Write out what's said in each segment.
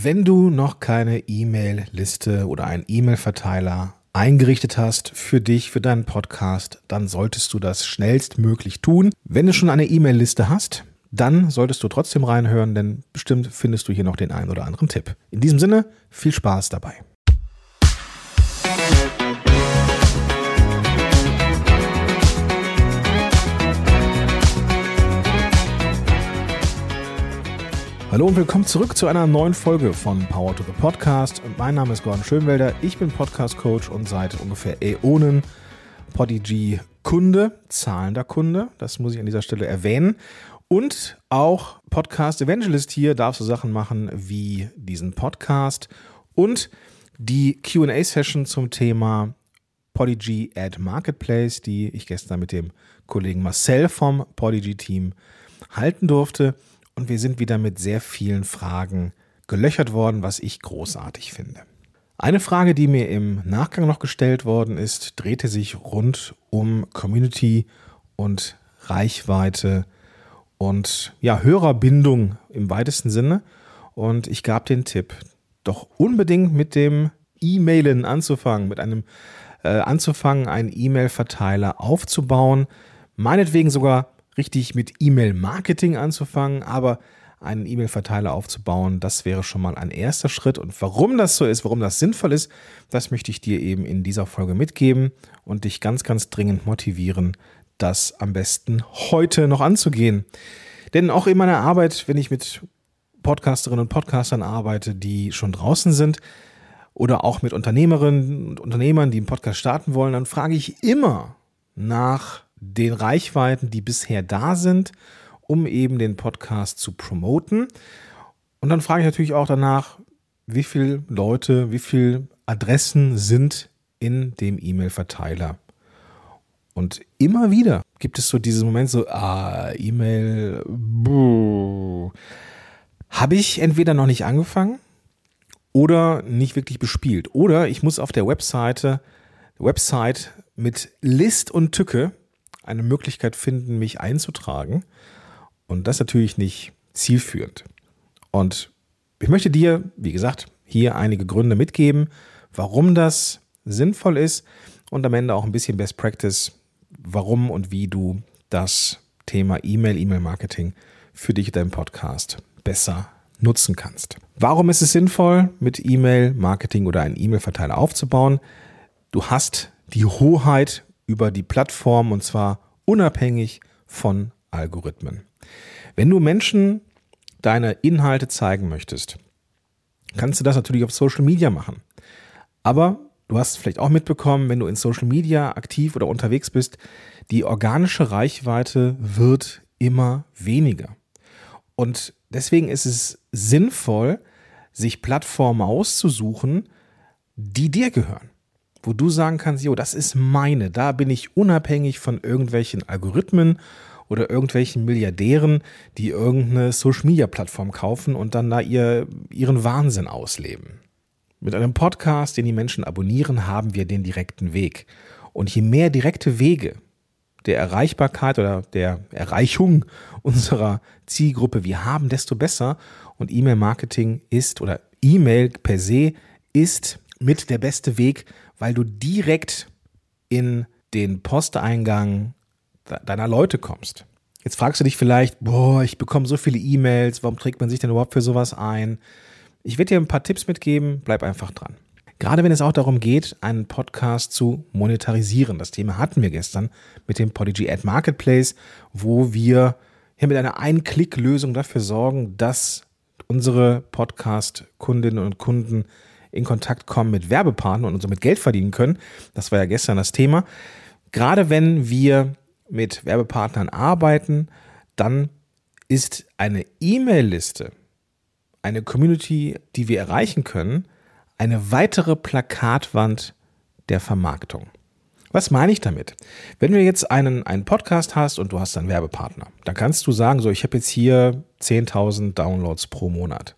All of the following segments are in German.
Wenn du noch keine E-Mail-Liste oder einen E-Mail-Verteiler eingerichtet hast für dich, für deinen Podcast, dann solltest du das schnellstmöglich tun. Wenn du schon eine E-Mail-Liste hast, dann solltest du trotzdem reinhören, denn bestimmt findest du hier noch den einen oder anderen Tipp. In diesem Sinne, viel Spaß dabei. Hallo und willkommen zurück zu einer neuen Folge von Power to the Podcast. Mein Name ist Gordon Schönwelder, ich bin Podcast Coach und seit ungefähr Äonen Podigy Kunde, zahlender Kunde, das muss ich an dieser Stelle erwähnen. Und auch Podcast Evangelist hier darfst du Sachen machen wie diesen Podcast und die QA-Session zum Thema Podigy Ad Marketplace, die ich gestern mit dem Kollegen Marcel vom Podigy Team halten durfte und wir sind wieder mit sehr vielen Fragen gelöchert worden, was ich großartig finde. Eine Frage, die mir im Nachgang noch gestellt worden ist, drehte sich rund um Community und Reichweite und ja, Hörerbindung im weitesten Sinne. Und ich gab den Tipp, doch unbedingt mit dem E-Mailen anzufangen, mit einem äh, anzufangen, einen E-Mail-Verteiler aufzubauen, meinetwegen sogar richtig mit E-Mail-Marketing anzufangen, aber einen E-Mail-Verteiler aufzubauen, das wäre schon mal ein erster Schritt. Und warum das so ist, warum das sinnvoll ist, das möchte ich dir eben in dieser Folge mitgeben und dich ganz, ganz dringend motivieren, das am besten heute noch anzugehen. Denn auch in meiner Arbeit, wenn ich mit Podcasterinnen und Podcastern arbeite, die schon draußen sind, oder auch mit Unternehmerinnen und Unternehmern, die einen Podcast starten wollen, dann frage ich immer nach den Reichweiten, die bisher da sind, um eben den Podcast zu promoten. Und dann frage ich natürlich auch danach, wie viele Leute, wie viele Adressen sind in dem E-Mail-Verteiler. Und immer wieder gibt es so diesen Moment so, ah, E-Mail, habe ich entweder noch nicht angefangen oder nicht wirklich bespielt. Oder ich muss auf der Webseite, Website mit List und Tücke eine Möglichkeit finden, mich einzutragen. Und das natürlich nicht zielführend. Und ich möchte dir, wie gesagt, hier einige Gründe mitgeben, warum das sinnvoll ist und am Ende auch ein bisschen Best Practice, warum und wie du das Thema E-Mail, E-Mail-Marketing für dich in deinem Podcast besser nutzen kannst. Warum ist es sinnvoll, mit E-Mail-Marketing oder einen E-Mail-Verteiler aufzubauen? Du hast die Hoheit über die Plattform und zwar unabhängig von Algorithmen. Wenn du Menschen deine Inhalte zeigen möchtest, kannst du das natürlich auf Social Media machen. Aber du hast vielleicht auch mitbekommen, wenn du in Social Media aktiv oder unterwegs bist, die organische Reichweite wird immer weniger. Und deswegen ist es sinnvoll, sich Plattformen auszusuchen, die dir gehören wo du sagen kannst, jo, das ist meine, da bin ich unabhängig von irgendwelchen Algorithmen oder irgendwelchen Milliardären, die irgendeine Social-Media-Plattform kaufen und dann da ihr, ihren Wahnsinn ausleben. Mit einem Podcast, den die Menschen abonnieren, haben wir den direkten Weg. Und je mehr direkte Wege der Erreichbarkeit oder der Erreichung unserer Zielgruppe wir haben, desto besser. Und E-Mail-Marketing ist oder E-Mail per se ist mit der beste Weg, weil du direkt in den Posteingang deiner Leute kommst. Jetzt fragst du dich vielleicht, boah, ich bekomme so viele E-Mails, warum trägt man sich denn überhaupt für sowas ein? Ich werde dir ein paar Tipps mitgeben, bleib einfach dran. Gerade wenn es auch darum geht, einen Podcast zu monetarisieren. Das Thema hatten wir gestern mit dem Podigy Ad Marketplace, wo wir hier mit einer Ein-Klick-Lösung dafür sorgen, dass unsere Podcast-Kundinnen und Kunden in Kontakt kommen mit Werbepartnern und somit Geld verdienen können. Das war ja gestern das Thema. Gerade wenn wir mit Werbepartnern arbeiten, dann ist eine E-Mail-Liste, eine Community, die wir erreichen können, eine weitere Plakatwand der Vermarktung. Was meine ich damit? Wenn du jetzt einen, einen Podcast hast und du hast einen Werbepartner, dann kannst du sagen, so, ich habe jetzt hier 10.000 Downloads pro Monat.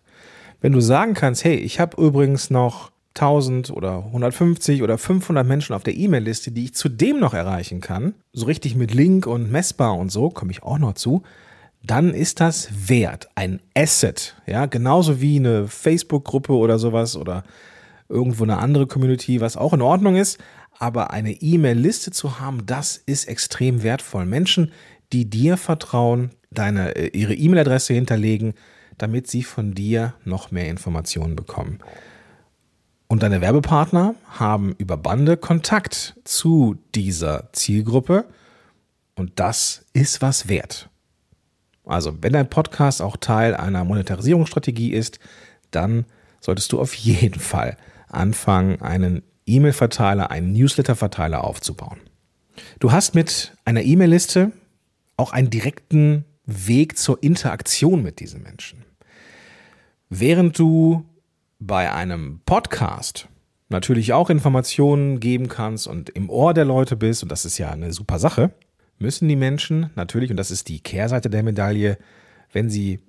Wenn du sagen kannst, hey, ich habe übrigens noch 1000 oder 150 oder 500 Menschen auf der E-Mail-Liste, die ich zudem noch erreichen kann, so richtig mit Link und messbar und so, komme ich auch noch zu, dann ist das wert, ein Asset, ja, genauso wie eine Facebook-Gruppe oder sowas oder irgendwo eine andere Community, was auch in Ordnung ist, aber eine E-Mail-Liste zu haben, das ist extrem wertvoll. Menschen, die dir vertrauen, deine, äh, ihre E-Mail-Adresse hinterlegen, damit sie von dir noch mehr Informationen bekommen. Und deine Werbepartner haben über Bande Kontakt zu dieser Zielgruppe und das ist was wert. Also, wenn dein Podcast auch Teil einer Monetarisierungsstrategie ist, dann solltest du auf jeden Fall anfangen, einen E-Mail-Verteiler, einen Newsletter-Verteiler aufzubauen. Du hast mit einer E-Mail-Liste auch einen direkten Weg zur Interaktion mit diesen Menschen. Während du bei einem Podcast natürlich auch Informationen geben kannst und im Ohr der Leute bist, und das ist ja eine super Sache, müssen die Menschen natürlich, und das ist die Kehrseite der Medaille, wenn sie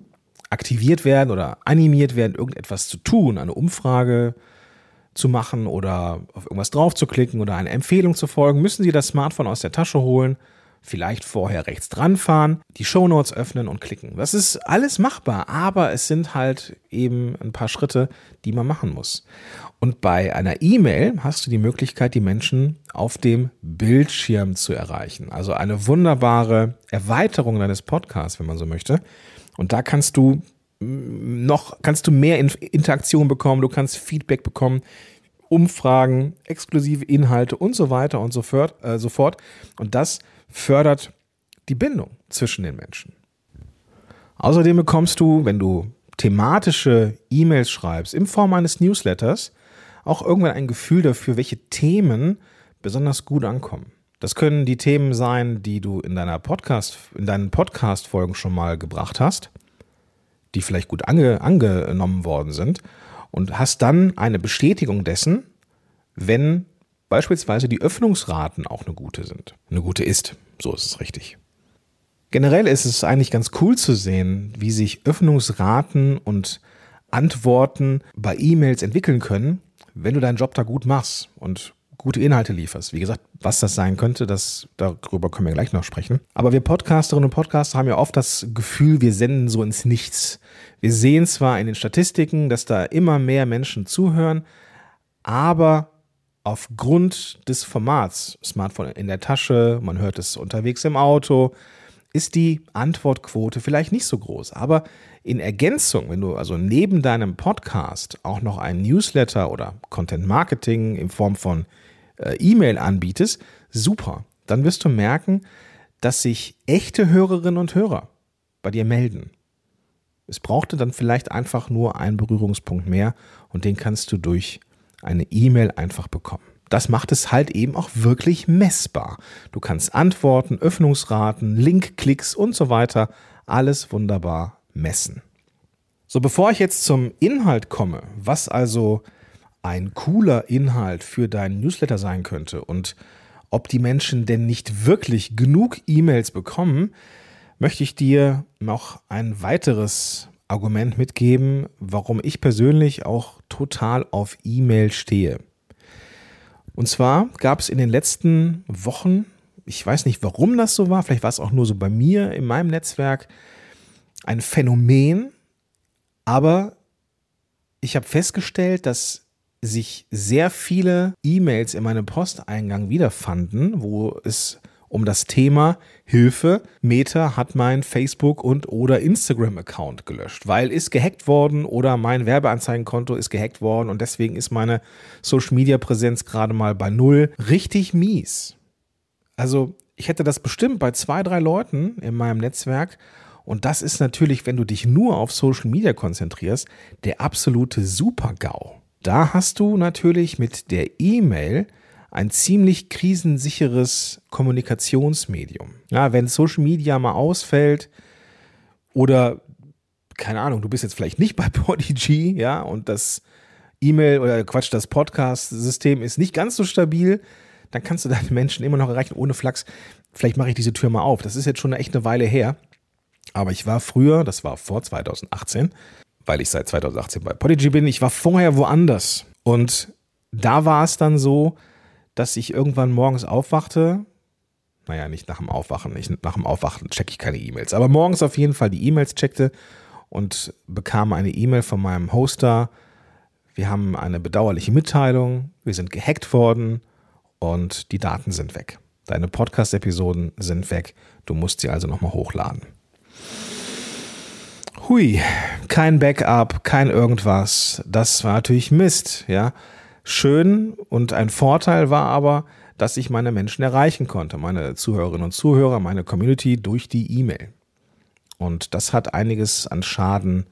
aktiviert werden oder animiert werden, irgendetwas zu tun, eine Umfrage zu machen oder auf irgendwas drauf zu klicken oder eine Empfehlung zu folgen, müssen sie das Smartphone aus der Tasche holen, vielleicht vorher rechts dran fahren, die Shownotes öffnen und klicken. Das ist alles machbar, aber es sind halt eben ein paar Schritte, die man machen muss. Und bei einer E-Mail hast du die Möglichkeit, die Menschen auf dem Bildschirm zu erreichen. Also eine wunderbare Erweiterung deines Podcasts, wenn man so möchte. Und da kannst du noch, kannst du mehr Interaktion bekommen, du kannst Feedback bekommen, Umfragen, exklusive Inhalte und so weiter und so fort. Äh, fort. Und das fördert die Bindung zwischen den Menschen. Außerdem bekommst du, wenn du thematische E-Mails schreibst, in Form eines Newsletters, auch irgendwann ein Gefühl dafür, welche Themen besonders gut ankommen. Das können die Themen sein, die du in deiner Podcast, in deinen Podcast-Folgen schon mal gebracht hast, die vielleicht gut ange, angenommen worden sind, und hast dann eine Bestätigung dessen, wenn beispielsweise die Öffnungsraten auch eine gute sind. Eine gute ist. So ist es richtig. Generell ist es eigentlich ganz cool zu sehen, wie sich Öffnungsraten und Antworten bei E-Mails entwickeln können, wenn du deinen Job da gut machst und gute Inhalte lieferst. Wie gesagt, was das sein könnte, das, darüber können wir gleich noch sprechen. Aber wir Podcasterinnen und Podcaster haben ja oft das Gefühl, wir senden so ins Nichts. Wir sehen zwar in den Statistiken, dass da immer mehr Menschen zuhören, aber aufgrund des Formats, Smartphone in der Tasche, man hört es unterwegs im Auto, ist die Antwortquote vielleicht nicht so groß. Aber in Ergänzung, wenn du also neben deinem Podcast auch noch ein Newsletter oder Content Marketing in Form von äh, E-Mail anbietest, super. Dann wirst du merken, dass sich echte Hörerinnen und Hörer bei dir melden. Es brauchte dann vielleicht einfach nur einen Berührungspunkt mehr und den kannst du durch eine E-Mail einfach bekommen. Das macht es halt eben auch wirklich messbar. Du kannst Antworten, Öffnungsraten, Linkklicks und so weiter alles wunderbar messen. So, bevor ich jetzt zum Inhalt komme, was also ein cooler Inhalt für deinen Newsletter sein könnte und ob die Menschen denn nicht wirklich genug E-Mails bekommen, möchte ich dir noch ein weiteres Argument mitgeben, warum ich persönlich auch total auf E-Mail stehe. Und zwar gab es in den letzten Wochen, ich weiß nicht, warum das so war, vielleicht war es auch nur so bei mir in meinem Netzwerk, ein Phänomen, aber ich habe festgestellt, dass sich sehr viele E-Mails in meinem Posteingang wiederfanden, wo es um das Thema Hilfe, Meta hat mein Facebook und oder Instagram-Account gelöscht, weil ist gehackt worden oder mein Werbeanzeigenkonto ist gehackt worden und deswegen ist meine Social-Media-Präsenz gerade mal bei null. Richtig mies. Also ich hätte das bestimmt bei zwei, drei Leuten in meinem Netzwerk und das ist natürlich, wenn du dich nur auf Social Media konzentrierst, der absolute Super-GAU. Da hast du natürlich mit der E-Mail ein ziemlich krisensicheres Kommunikationsmedium. Ja, wenn Social Media mal ausfällt oder keine Ahnung, du bist jetzt vielleicht nicht bei Podigy, ja, und das E-Mail oder Quatsch, das Podcast-System ist nicht ganz so stabil, dann kannst du deine Menschen immer noch erreichen ohne Flachs. Vielleicht mache ich diese Tür mal auf. Das ist jetzt schon echt eine Weile her. Aber ich war früher, das war vor 2018, weil ich seit 2018 bei Podigy bin, ich war vorher woanders. Und da war es dann so, dass ich irgendwann morgens aufwachte, naja, nicht nach dem Aufwachen. Ich, nach dem Aufwachen checke ich keine E-Mails. Aber morgens auf jeden Fall die E-Mails checkte und bekam eine E-Mail von meinem Hoster. Wir haben eine bedauerliche Mitteilung. Wir sind gehackt worden und die Daten sind weg. Deine Podcast-Episoden sind weg. Du musst sie also nochmal hochladen. Hui, kein Backup, kein irgendwas. Das war natürlich Mist, ja. Schön und ein Vorteil war aber, dass ich meine Menschen erreichen konnte, meine Zuhörerinnen und Zuhörer, meine Community durch die E-Mail. Und das hat einiges an Schaden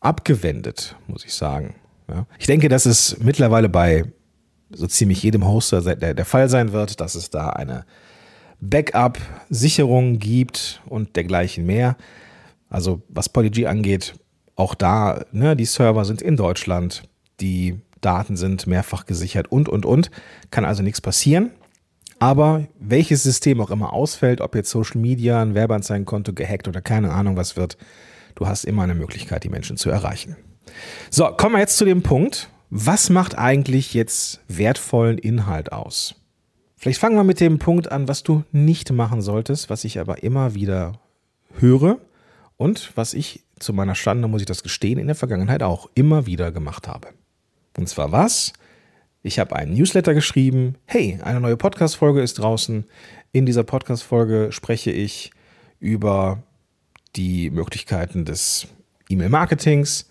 abgewendet, muss ich sagen. Ja. Ich denke, dass es mittlerweile bei so ziemlich jedem Hoster der, der Fall sein wird, dass es da eine Backup-Sicherung gibt und dergleichen mehr. Also was PolyG angeht, auch da, ne, die Server sind in Deutschland, die Daten sind mehrfach gesichert und, und, und. Kann also nichts passieren. Aber welches System auch immer ausfällt, ob jetzt Social Media, ein Werbeanzeigenkonto gehackt oder keine Ahnung was wird, du hast immer eine Möglichkeit, die Menschen zu erreichen. So, kommen wir jetzt zu dem Punkt. Was macht eigentlich jetzt wertvollen Inhalt aus? Vielleicht fangen wir mit dem Punkt an, was du nicht machen solltest, was ich aber immer wieder höre und was ich zu meiner Schande, muss ich das gestehen, in der Vergangenheit auch immer wieder gemacht habe. Und zwar was? Ich habe einen Newsletter geschrieben. Hey, eine neue Podcast-Folge ist draußen. In dieser Podcast-Folge spreche ich über die Möglichkeiten des E-Mail-Marketings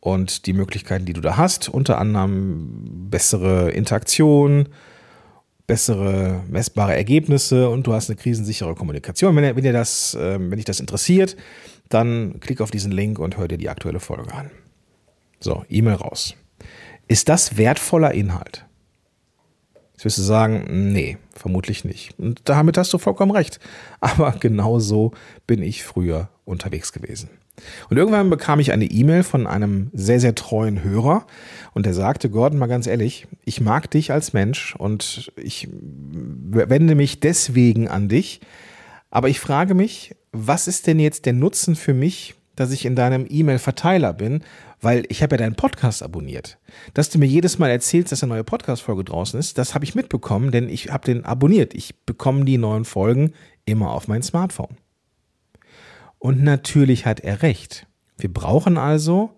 und die Möglichkeiten, die du da hast. Unter anderem bessere Interaktion, bessere messbare Ergebnisse und du hast eine krisensichere Kommunikation. Wenn, wenn, dir das, ähm, wenn dich das interessiert, dann klick auf diesen Link und hör dir die aktuelle Folge an. So, E-Mail raus. Ist das wertvoller Inhalt? Jetzt wirst du sagen, nee, vermutlich nicht. Und damit hast du vollkommen recht. Aber genau so bin ich früher unterwegs gewesen. Und irgendwann bekam ich eine E-Mail von einem sehr, sehr treuen Hörer und der sagte, Gordon, mal ganz ehrlich, ich mag dich als Mensch und ich wende mich deswegen an dich. Aber ich frage mich, was ist denn jetzt der Nutzen für mich, dass ich in deinem E-Mail-Verteiler bin, weil ich habe ja deinen Podcast abonniert. Dass du mir jedes Mal erzählst, dass eine neue Podcast-Folge draußen ist, das habe ich mitbekommen, denn ich habe den abonniert. Ich bekomme die neuen Folgen immer auf mein Smartphone. Und natürlich hat er recht. Wir brauchen also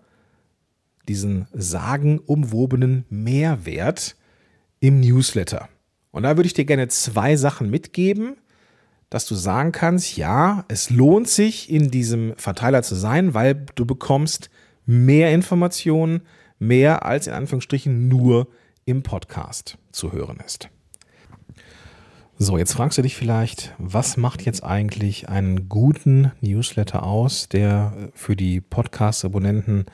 diesen sagenumwobenen Mehrwert im Newsletter. Und da würde ich dir gerne zwei Sachen mitgeben, dass du sagen kannst, ja, es lohnt sich in diesem Verteiler zu sein, weil du bekommst mehr Informationen, mehr als in Anführungsstrichen nur im Podcast zu hören ist. So, jetzt fragst du dich vielleicht, was macht jetzt eigentlich einen guten Newsletter aus, der für die Podcast-Abonnenten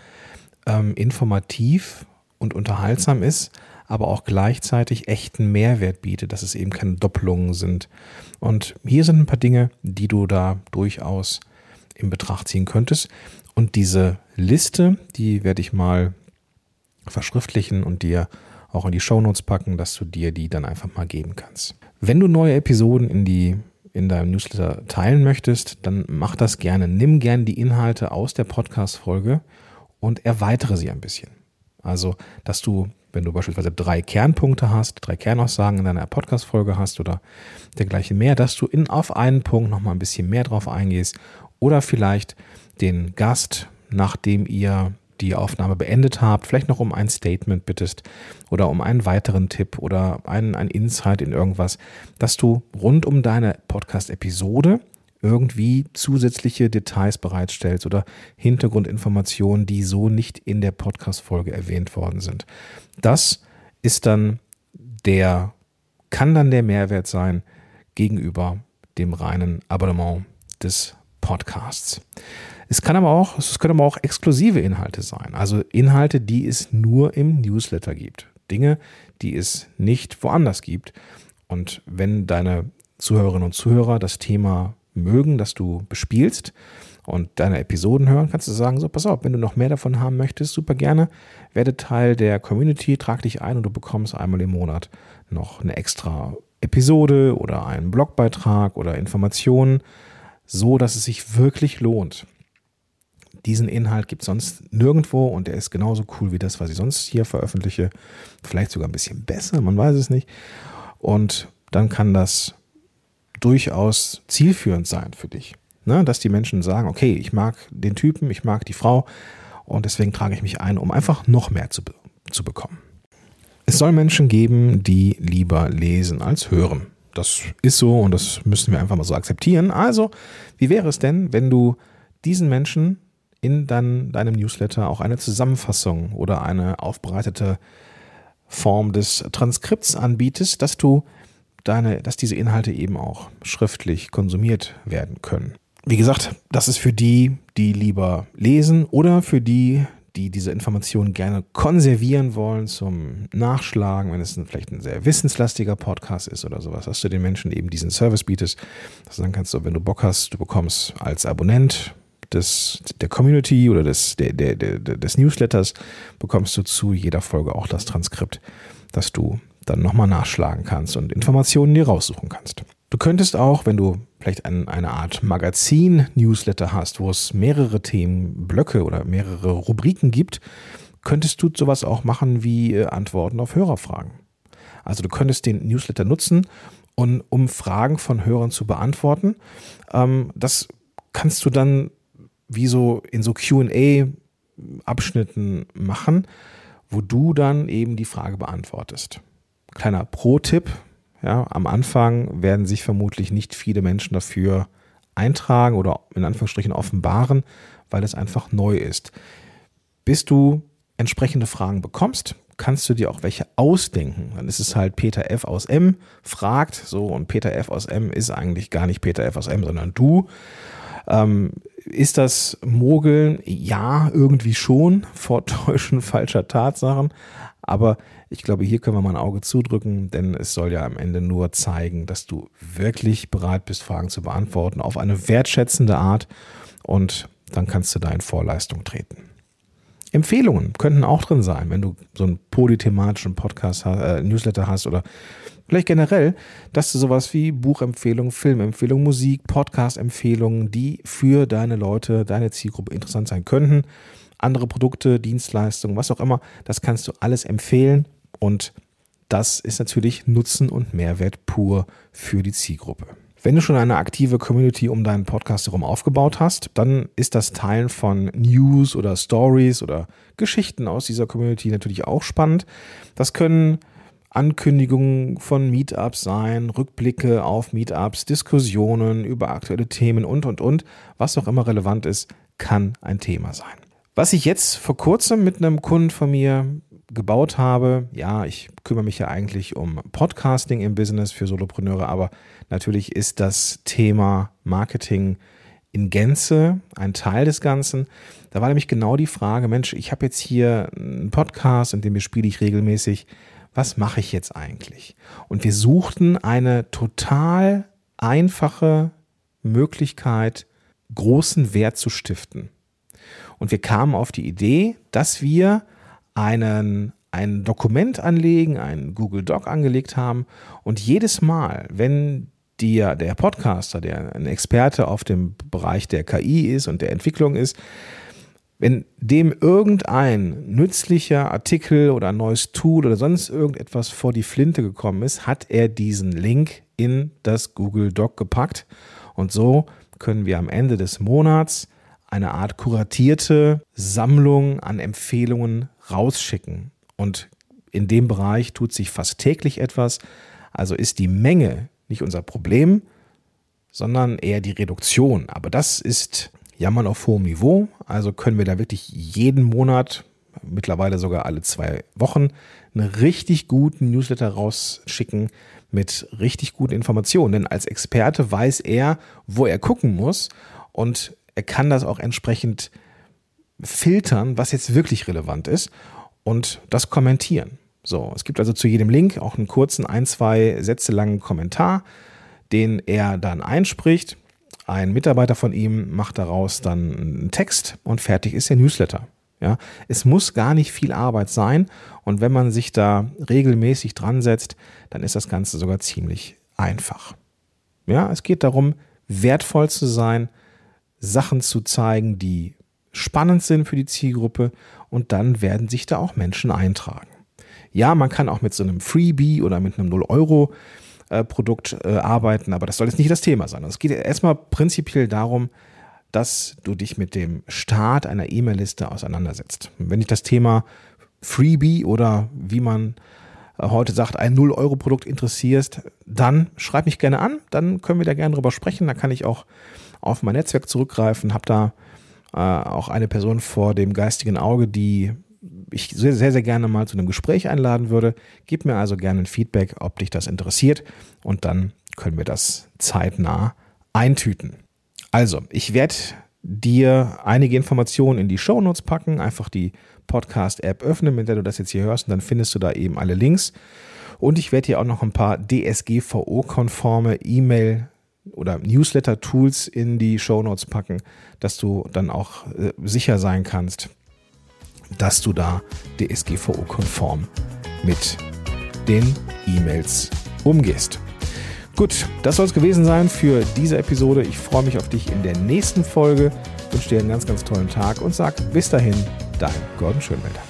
ähm, informativ und unterhaltsam ist, aber auch gleichzeitig echten Mehrwert bietet, dass es eben keine Doppelungen sind. Und hier sind ein paar Dinge, die du da durchaus in Betracht ziehen könntest. Und diese Liste, die werde ich mal verschriftlichen und dir auch in die Shownotes packen, dass du dir die dann einfach mal geben kannst. Wenn du neue Episoden in die in deinem Newsletter teilen möchtest, dann mach das gerne. Nimm gerne die Inhalte aus der Podcast-Folge und erweitere sie ein bisschen. Also, dass du, wenn du beispielsweise drei Kernpunkte hast, drei Kernaussagen in deiner Podcast-Folge hast oder dergleichen mehr, dass du in, auf einen Punkt nochmal ein bisschen mehr drauf eingehst oder vielleicht den Gast, nachdem ihr die Aufnahme beendet habt, vielleicht noch um ein Statement bittest oder um einen weiteren Tipp oder einen, ein Insight in irgendwas, dass du rund um deine Podcast-Episode irgendwie zusätzliche Details bereitstellst oder Hintergrundinformationen, die so nicht in der Podcast-Folge erwähnt worden sind. Das ist dann der, kann dann der Mehrwert sein gegenüber dem reinen Abonnement des Podcasts. Es kann aber auch, es können aber auch exklusive Inhalte sein. Also Inhalte, die es nur im Newsletter gibt. Dinge, die es nicht woanders gibt. Und wenn deine Zuhörerinnen und Zuhörer das Thema mögen, das du bespielst und deine Episoden hören, kannst du sagen, so pass auf, wenn du noch mehr davon haben möchtest, super gerne, werde Teil der Community, trag dich ein und du bekommst einmal im Monat noch eine extra Episode oder einen Blogbeitrag oder Informationen, so dass es sich wirklich lohnt. Diesen Inhalt gibt es sonst nirgendwo und der ist genauso cool wie das, was ich sonst hier veröffentliche. Vielleicht sogar ein bisschen besser, man weiß es nicht. Und dann kann das durchaus zielführend sein für dich. Ne? Dass die Menschen sagen, okay, ich mag den Typen, ich mag die Frau und deswegen trage ich mich ein, um einfach noch mehr zu, zu bekommen. Es soll Menschen geben, die lieber lesen als hören. Das ist so und das müssen wir einfach mal so akzeptieren. Also, wie wäre es denn, wenn du diesen Menschen in dann deinem Newsletter auch eine Zusammenfassung oder eine aufbereitete Form des Transkripts anbietest, dass du deine, dass diese Inhalte eben auch schriftlich konsumiert werden können. Wie gesagt, das ist für die, die lieber lesen oder für die, die diese Informationen gerne konservieren wollen zum Nachschlagen, wenn es vielleicht ein sehr wissenslastiger Podcast ist oder sowas, dass du den Menschen eben diesen Service bietest. Also dann kannst du, wenn du Bock hast, du bekommst als Abonnent des, der Community oder des, der, der, der, des Newsletters, bekommst du zu jeder Folge auch das Transkript, dass du dann nochmal nachschlagen kannst und Informationen dir raussuchen kannst. Du könntest auch, wenn du vielleicht ein, eine Art Magazin-Newsletter hast, wo es mehrere Themenblöcke oder mehrere Rubriken gibt, könntest du sowas auch machen wie äh, Antworten auf Hörerfragen. Also du könntest den Newsletter nutzen, und, um Fragen von Hörern zu beantworten. Ähm, das kannst du dann wie so in so QA-Abschnitten machen, wo du dann eben die Frage beantwortest. Kleiner Pro-Tipp, ja, am Anfang werden sich vermutlich nicht viele Menschen dafür eintragen oder in Anführungsstrichen offenbaren, weil es einfach neu ist. Bis du entsprechende Fragen bekommst, kannst du dir auch welche ausdenken. Dann ist es halt Peter F. aus M fragt, so, und Peter F. aus M ist eigentlich gar nicht Peter F. aus M, sondern du. Ähm, ist das Mogeln? Ja, irgendwie schon. Vortäuschen falscher Tatsachen. Aber ich glaube, hier können wir mal ein Auge zudrücken, denn es soll ja am Ende nur zeigen, dass du wirklich bereit bist, Fragen zu beantworten auf eine wertschätzende Art und dann kannst du da in Vorleistung treten. Empfehlungen könnten auch drin sein, wenn du so einen polythematischen Podcast, äh, Newsletter hast oder vielleicht generell, dass du sowas wie Buchempfehlungen, Filmempfehlungen, Musik, Podcast-Empfehlungen, die für deine Leute, deine Zielgruppe interessant sein könnten, andere Produkte, Dienstleistungen, was auch immer, das kannst du alles empfehlen und das ist natürlich Nutzen und Mehrwert pur für die Zielgruppe. Wenn du schon eine aktive Community um deinen Podcast herum aufgebaut hast, dann ist das Teilen von News oder Stories oder Geschichten aus dieser Community natürlich auch spannend. Das können Ankündigungen von Meetups sein, Rückblicke auf Meetups, Diskussionen über aktuelle Themen und, und, und. Was auch immer relevant ist, kann ein Thema sein. Was ich jetzt vor kurzem mit einem Kunden von mir gebaut habe, ja, ich kümmere mich ja eigentlich um Podcasting im Business für Solopreneure, aber natürlich ist das Thema Marketing in Gänze ein Teil des Ganzen. Da war nämlich genau die Frage, Mensch, ich habe jetzt hier einen Podcast, in dem bespiele ich regelmäßig. Was mache ich jetzt eigentlich? Und wir suchten eine total einfache Möglichkeit, großen Wert zu stiften. Und wir kamen auf die Idee, dass wir einen, ein Dokument anlegen, einen Google Doc angelegt haben und jedes Mal, wenn dir der Podcaster, der ein Experte auf dem Bereich der KI ist und der Entwicklung ist, wenn dem irgendein nützlicher Artikel oder ein neues Tool oder sonst irgendetwas vor die Flinte gekommen ist, hat er diesen Link in das Google Doc gepackt. Und so können wir am Ende des Monats eine Art kuratierte Sammlung an Empfehlungen rausschicken. Und in dem Bereich tut sich fast täglich etwas. Also ist die Menge nicht unser Problem, sondern eher die Reduktion. Aber das ist Jammern auf hohem Niveau. Also können wir da wirklich jeden Monat, mittlerweile sogar alle zwei Wochen, einen richtig guten Newsletter rausschicken mit richtig guten Informationen. Denn als Experte weiß er, wo er gucken muss und er kann das auch entsprechend filtern, was jetzt wirklich relevant ist und das kommentieren. So, es gibt also zu jedem Link auch einen kurzen, ein, zwei Sätze langen Kommentar, den er dann einspricht. Ein Mitarbeiter von ihm macht daraus dann einen Text und fertig ist der Newsletter. Ja, es muss gar nicht viel Arbeit sein und wenn man sich da regelmäßig dran setzt, dann ist das Ganze sogar ziemlich einfach. Ja, es geht darum, wertvoll zu sein, Sachen zu zeigen, die spannend sind für die Zielgruppe und dann werden sich da auch Menschen eintragen. Ja, man kann auch mit so einem Freebie oder mit einem 0 Euro äh, Produkt äh, arbeiten, aber das soll jetzt nicht das Thema sein. Es geht erstmal prinzipiell darum, dass du dich mit dem Start einer E-Mail-Liste auseinandersetzt. Wenn dich das Thema Freebie oder wie man äh, heute sagt, ein 0-Euro-Produkt interessierst, dann schreib mich gerne an, dann können wir da gerne drüber sprechen. Da kann ich auch auf mein Netzwerk zurückgreifen, habe da äh, auch eine Person vor dem geistigen Auge, die ich sehr, sehr, sehr gerne mal zu einem Gespräch einladen würde. Gib mir also gerne ein Feedback, ob dich das interessiert und dann können wir das zeitnah eintüten. Also, ich werde dir einige Informationen in die Show Notes packen, einfach die Podcast-App öffnen, mit der du das jetzt hier hörst und dann findest du da eben alle Links. Und ich werde dir auch noch ein paar DSGVO-konforme E-Mail oder Newsletter-Tools in die Show Notes packen, dass du dann auch äh, sicher sein kannst, dass du da DSGVO-konform mit den E-Mails umgehst. Gut, das soll es gewesen sein für diese Episode. Ich freue mich auf dich in der nächsten Folge, wünsche dir einen ganz, ganz tollen Tag und sag bis dahin, dein Gordon Schönwälder.